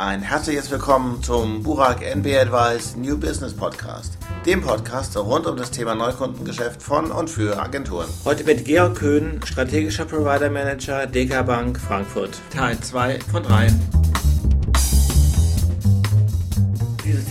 Ein herzliches Willkommen zum Burak NB Advice New Business Podcast, dem Podcast rund um das Thema Neukundengeschäft von und für Agenturen. Heute mit Georg Köhn, strategischer Provider Manager DK Bank Frankfurt. Teil 2 von 3.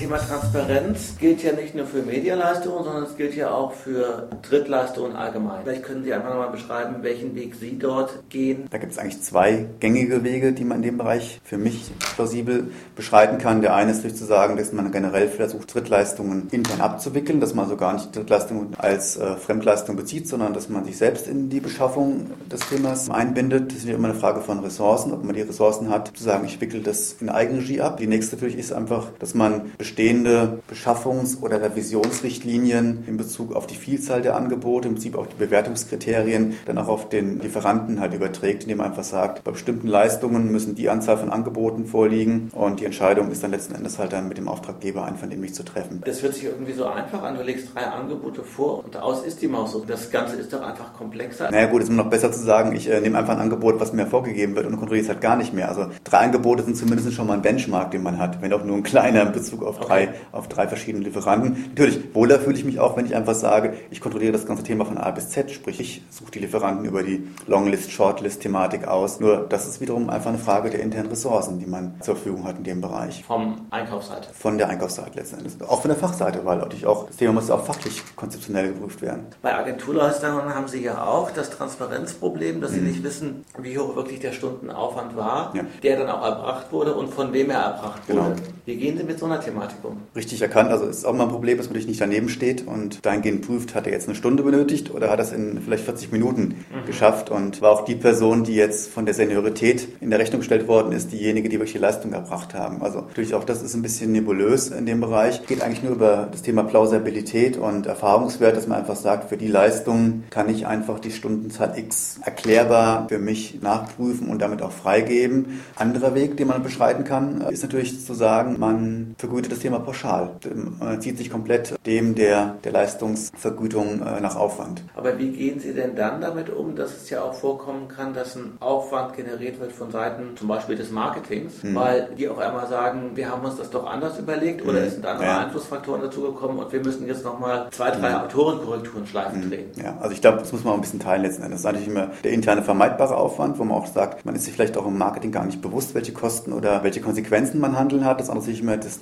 Thema Transparenz gilt ja nicht nur für Medialeistungen, sondern es gilt ja auch für Drittleistungen allgemein. Vielleicht können Sie einfach nochmal beschreiben, welchen Weg Sie dort gehen. Da gibt es eigentlich zwei gängige Wege, die man in dem Bereich für mich plausibel beschreiten kann. Der eine ist durch zu sagen, dass man generell versucht, Drittleistungen intern abzuwickeln, dass man also gar nicht Drittleistungen als äh, Fremdleistung bezieht, sondern dass man sich selbst in die Beschaffung des Themas einbindet. Das ist ja immer eine Frage von Ressourcen, ob man die Ressourcen hat, zu sagen, ich wickel das in Eigenregie ab. Die nächste natürlich ist einfach, dass man bestimmte bestehende Beschaffungs- oder Revisionsrichtlinien in Bezug auf die Vielzahl der Angebote, im Prinzip auf die Bewertungskriterien, dann auch auf den Lieferanten halt überträgt, indem man einfach sagt, bei bestimmten Leistungen müssen die Anzahl von Angeboten vorliegen und die Entscheidung ist dann letzten Endes halt dann mit dem Auftraggeber einvernehmlich zu treffen. Das hört sich irgendwie so einfach an. Du legst drei Angebote vor und aus ist die Maus so. Das Ganze ist doch einfach komplexer. Naja gut, es ist immer noch besser zu sagen, ich äh, nehme einfach ein Angebot, was mir vorgegeben wird und kontrolliere es halt gar nicht mehr. Also drei Angebote sind zumindest schon mal ein Benchmark, den man hat, wenn auch nur ein kleiner in Bezug auf drei, auf drei verschiedene Lieferanten. Natürlich, wohler fühle ich mich auch, wenn ich einfach sage, ich kontrolliere das ganze Thema von A bis Z, sprich ich suche die Lieferanten über die Longlist, Shortlist-Thematik aus. Nur das ist wiederum einfach eine Frage der internen Ressourcen, die man zur Verfügung hat in dem Bereich. Vom Einkaufsseite? Von der Einkaufsseite letzten Endes. Auch von der Fachseite, weil natürlich auch das Thema muss auch fachlich konzeptionell geprüft werden. Bei Agenturleistungen haben Sie ja auch das Transparenzproblem, dass Sie mhm. nicht wissen, wie hoch wirklich der Stundenaufwand war, ja. der dann auch erbracht wurde und von wem er erbracht wurde. Genau. Wie gehen Sie mit so einer Thematik Richtig erkannt. Also ist auch mal ein Problem, dass man natürlich nicht daneben steht und dahingehend prüft, hat er jetzt eine Stunde benötigt oder hat er es in vielleicht 40 Minuten mhm. geschafft und war auch die Person, die jetzt von der Seniorität in der Rechnung gestellt worden ist, diejenige, die wirklich die Leistung erbracht haben. Also natürlich auch das ist ein bisschen nebulös in dem Bereich. Geht eigentlich nur über das Thema Plausibilität und Erfahrungswert, dass man einfach sagt, für die Leistung kann ich einfach die Stundenzahl X erklärbar für mich nachprüfen und damit auch freigeben. Anderer Weg, den man beschreiten kann, ist natürlich zu sagen, man vergütet das Thema pauschal. Man zieht sich komplett dem der, der Leistungsvergütung äh, nach Aufwand. Aber wie gehen Sie denn dann damit um, dass es ja auch vorkommen kann, dass ein Aufwand generiert wird von Seiten zum Beispiel des Marketings, mhm. weil die auch einmal sagen, wir haben uns das doch anders überlegt oder mhm. es sind andere ja. Einflussfaktoren dazugekommen und wir müssen jetzt nochmal zwei, drei mhm. Autorenkorrekturen schleifen mhm. drehen. Ja, also ich glaube, das muss man auch ein bisschen teilen letzten Endes. Das ist natürlich immer der interne vermeidbare Aufwand, wo man auch sagt, man ist sich vielleicht auch im Marketing gar nicht bewusst, welche Kosten oder welche Konsequenzen man handeln hat. Das andere ist immer das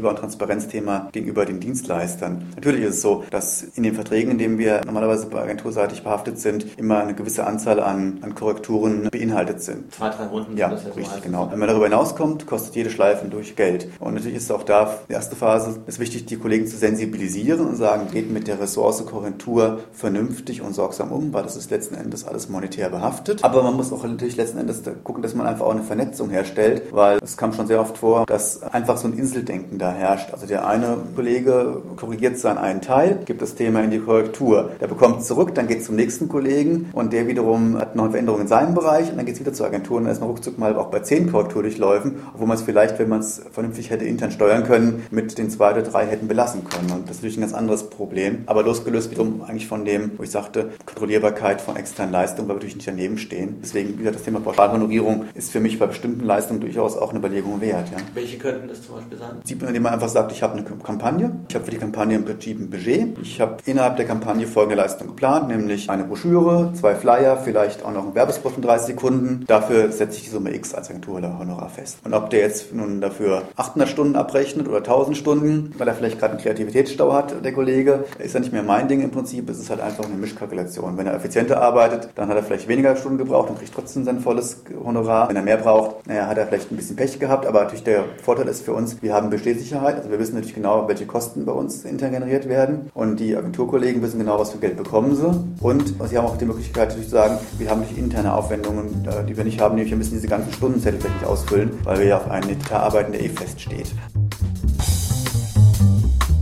nachvollziehbar und Transparenzthema gegenüber den Dienstleistern. Natürlich ist es so, dass in den Verträgen, in denen wir normalerweise agenturseitig behaftet sind, immer eine gewisse Anzahl an, an Korrekturen beinhaltet sind. Zwei, drei Runden. Ja, das ja richtig, so genau. Wenn man darüber hinauskommt, kostet jede Schleife durch Geld. Und natürlich ist auch da, die erste Phase, ist wichtig, die Kollegen zu sensibilisieren und sagen, geht mit der Ressource Korrektur vernünftig und sorgsam um, weil das ist letzten Endes alles monetär behaftet. Aber man muss auch natürlich letzten Endes gucken, dass man einfach auch eine Vernetzung herstellt, weil es kam schon sehr oft vor, dass einfach so ein Inseldenken da herrscht. Also der eine Kollege korrigiert seinen einen Teil, gibt das Thema in die Korrektur. Der bekommt es zurück, dann geht es zum nächsten Kollegen und der wiederum hat noch eine Veränderung in seinem Bereich und dann geht es wieder zur Agentur und dann ist man ruckzuck mal auch bei zehn Korrekturdurchläufen, obwohl man es vielleicht, wenn man es vernünftig hätte intern steuern können, mit den zwei oder drei hätten belassen können. Und das ist natürlich ein ganz anderes Problem. Aber losgelöst wiederum eigentlich von dem, wo ich sagte, Kontrollierbarkeit von externen Leistungen, weil wir natürlich nicht daneben stehen. Deswegen wieder das Thema Pauschalhonorierung ist für mich bei bestimmten Leistungen durchaus auch eine Überlegung wert. Ja. Welche könnten das zum Beispiel sein? Indem man einfach sagt, ich habe eine Kampagne, ich habe für die Kampagne im Prinzip ein Budget, ich habe innerhalb der Kampagne folgende Leistung geplant, nämlich eine Broschüre, zwei Flyer, vielleicht auch noch ein Werbespot von 30 Sekunden. Dafür setze ich die Summe X als Agentur oder Honorar fest. Und ob der jetzt nun dafür 800 Stunden abrechnet oder 1000 Stunden, weil er vielleicht gerade einen Kreativitätsstau hat, der Kollege, ist ja nicht mehr mein Ding im Prinzip. Es ist halt einfach eine Mischkalkulation. Wenn er effizienter arbeitet, dann hat er vielleicht weniger Stunden gebraucht und kriegt trotzdem sein volles Honorar. Wenn er mehr braucht, naja, hat er vielleicht ein bisschen Pech gehabt. Aber natürlich der Vorteil ist für uns, wir haben Bestehsicherheit. Also wir wissen natürlich genau, welche Kosten bei uns intern generiert werden. Und die Agenturkollegen wissen genau, was für Geld bekommen sie. Und sie haben auch die Möglichkeit natürlich zu sagen, wir haben durch interne Aufwendungen, äh, die wir nicht haben, nämlich wir müssen diese ganzen Stundenzettel vielleicht nicht ausfüllen, weil wir ja auf einen Etat arbeiten, der eh feststeht.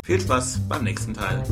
Viel Spaß beim nächsten Teil.